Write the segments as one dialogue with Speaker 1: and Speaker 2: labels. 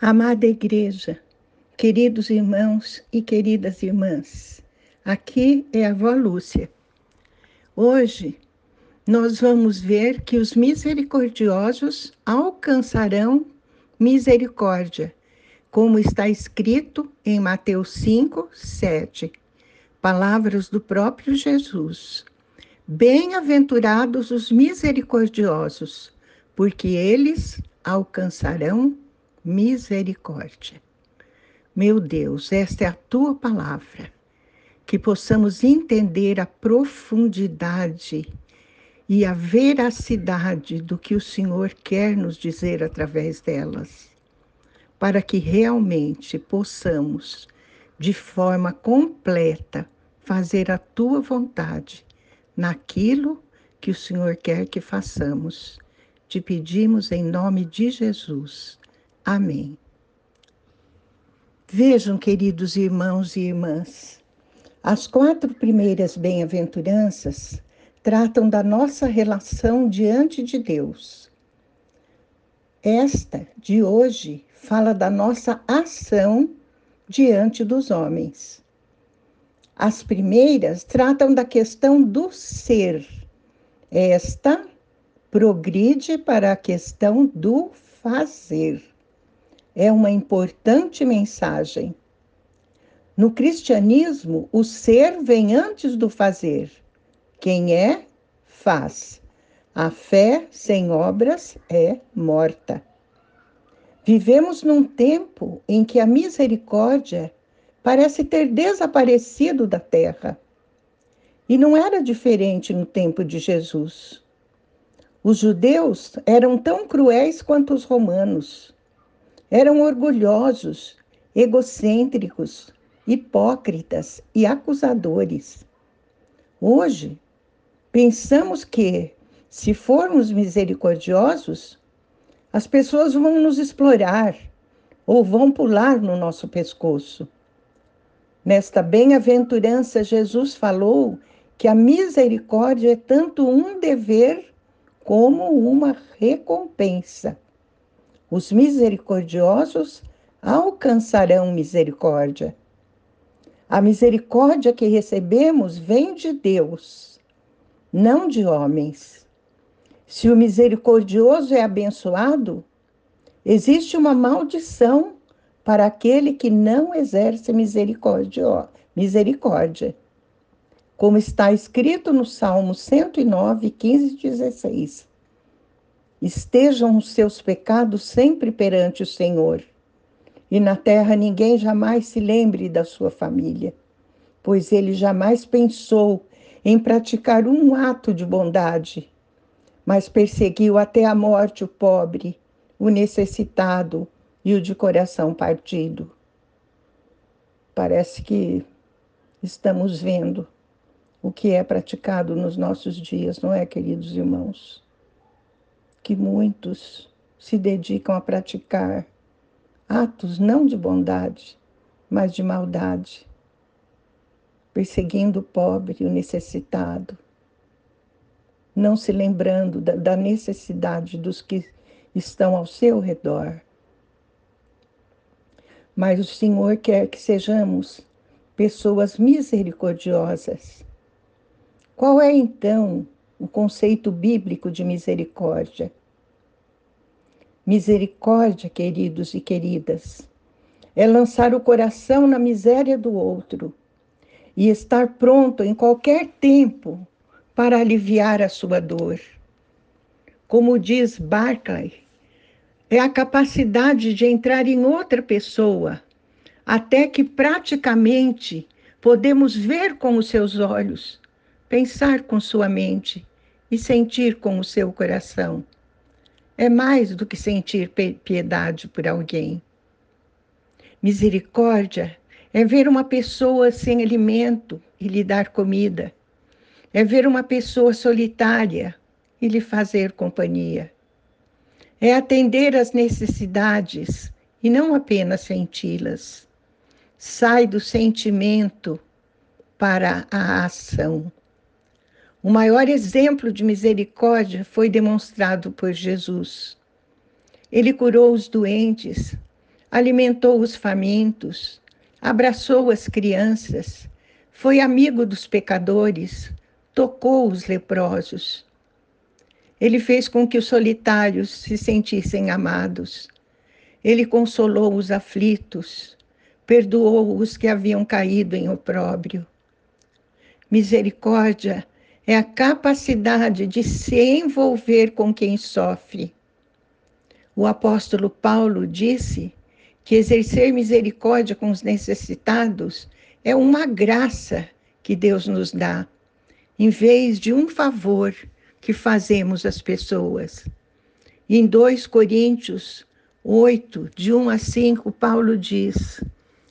Speaker 1: Amada Igreja, queridos irmãos e queridas irmãs, aqui é a avó Lúcia. Hoje nós vamos ver que os misericordiosos alcançarão misericórdia, como está escrito em Mateus 5, 7. Palavras do próprio Jesus. Bem-aventurados os misericordiosos, porque eles alcançarão. Meu Deus, esta é a tua palavra. Que possamos entender a profundidade e a veracidade do que o Senhor quer nos dizer através delas, para que realmente possamos, de forma completa, fazer a tua vontade naquilo que o Senhor quer que façamos. Te pedimos em nome de Jesus. Amém. Vejam, queridos irmãos e irmãs, as quatro primeiras bem-aventuranças tratam da nossa relação diante de Deus. Esta de hoje fala da nossa ação diante dos homens. As primeiras tratam da questão do ser. Esta progride para a questão do fazer é uma importante mensagem. No cristianismo, o ser vem antes do fazer. Quem é, faz. A fé sem obras é morta. Vivemos num tempo em que a misericórdia parece ter desaparecido da terra. E não era diferente no tempo de Jesus. Os judeus eram tão cruéis quanto os romanos. Eram orgulhosos, egocêntricos, hipócritas e acusadores. Hoje, pensamos que, se formos misericordiosos, as pessoas vão nos explorar ou vão pular no nosso pescoço. Nesta bem-aventurança, Jesus falou que a misericórdia é tanto um dever como uma recompensa. Os misericordiosos alcançarão misericórdia. A misericórdia que recebemos vem de Deus, não de homens. Se o misericordioso é abençoado, existe uma maldição para aquele que não exerce misericórdia. misericórdia. Como está escrito no Salmo 109, 15 e 16. Estejam os seus pecados sempre perante o Senhor. E na terra ninguém jamais se lembre da sua família, pois ele jamais pensou em praticar um ato de bondade, mas perseguiu até a morte o pobre, o necessitado e o de coração partido. Parece que estamos vendo o que é praticado nos nossos dias, não é, queridos irmãos? Que muitos se dedicam a praticar atos não de bondade, mas de maldade, perseguindo o pobre e o necessitado, não se lembrando da, da necessidade dos que estão ao seu redor. Mas o Senhor quer que sejamos pessoas misericordiosas. Qual é então o conceito bíblico de misericórdia? Misericórdia, queridos e queridas, é lançar o coração na miséria do outro e estar pronto em qualquer tempo para aliviar a sua dor. Como diz Barclay, é a capacidade de entrar em outra pessoa, até que praticamente podemos ver com os seus olhos, pensar com sua mente e sentir com o seu coração é mais do que sentir piedade por alguém. Misericórdia é ver uma pessoa sem alimento e lhe dar comida. É ver uma pessoa solitária e lhe fazer companhia. É atender às necessidades e não apenas senti-las. Sai do sentimento para a ação. O maior exemplo de misericórdia foi demonstrado por Jesus. Ele curou os doentes, alimentou os famintos, abraçou as crianças, foi amigo dos pecadores, tocou os leprosos. Ele fez com que os solitários se sentissem amados. Ele consolou os aflitos, perdoou os que haviam caído em opróbrio. Misericórdia é a capacidade de se envolver com quem sofre. O apóstolo Paulo disse que exercer misericórdia com os necessitados é uma graça que Deus nos dá, em vez de um favor que fazemos às pessoas. Em 2 Coríntios 8, de 1 a 5, Paulo diz: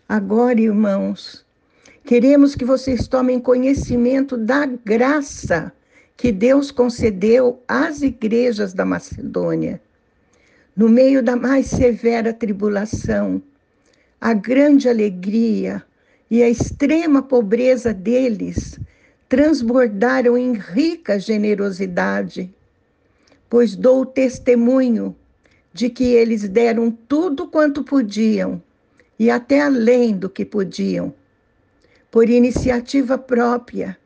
Speaker 1: Agora, irmãos, queremos que vocês tomem conhecimento da graça que Deus concedeu às igrejas da Macedônia. No meio da mais severa tribulação, a grande alegria e a extrema pobreza deles transbordaram em rica generosidade, pois dou testemunho de que eles deram tudo quanto podiam e até além do que podiam. Por iniciativa própria,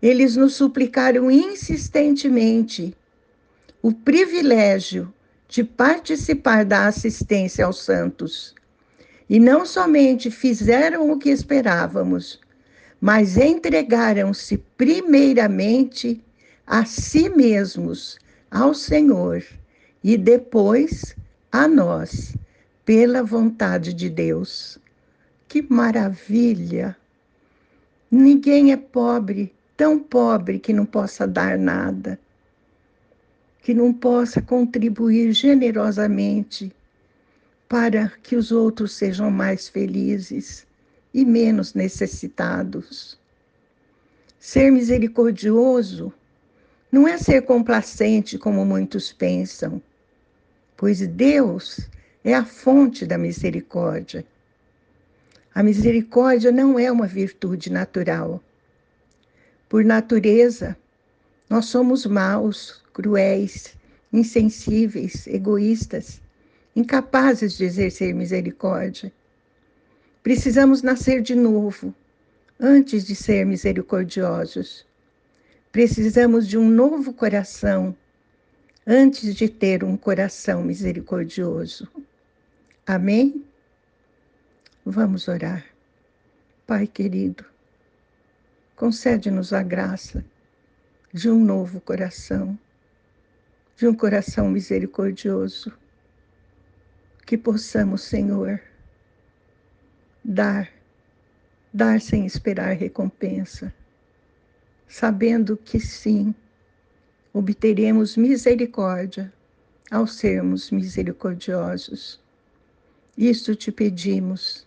Speaker 1: eles nos suplicaram insistentemente o privilégio de participar da assistência aos santos. E não somente fizeram o que esperávamos, mas entregaram-se primeiramente a si mesmos, ao Senhor, e depois a nós, pela vontade de Deus. Que maravilha! Ninguém é pobre, tão pobre que não possa dar nada, que não possa contribuir generosamente para que os outros sejam mais felizes e menos necessitados. Ser misericordioso não é ser complacente como muitos pensam, pois Deus é a fonte da misericórdia. A misericórdia não é uma virtude natural. Por natureza, nós somos maus, cruéis, insensíveis, egoístas, incapazes de exercer misericórdia. Precisamos nascer de novo, antes de ser misericordiosos. Precisamos de um novo coração antes de ter um coração misericordioso. Amém? Vamos orar. Pai querido, concede-nos a graça de um novo coração, de um coração misericordioso, que possamos, Senhor, dar, dar sem esperar recompensa, sabendo que sim, obteremos misericórdia ao sermos misericordiosos. Isto te pedimos,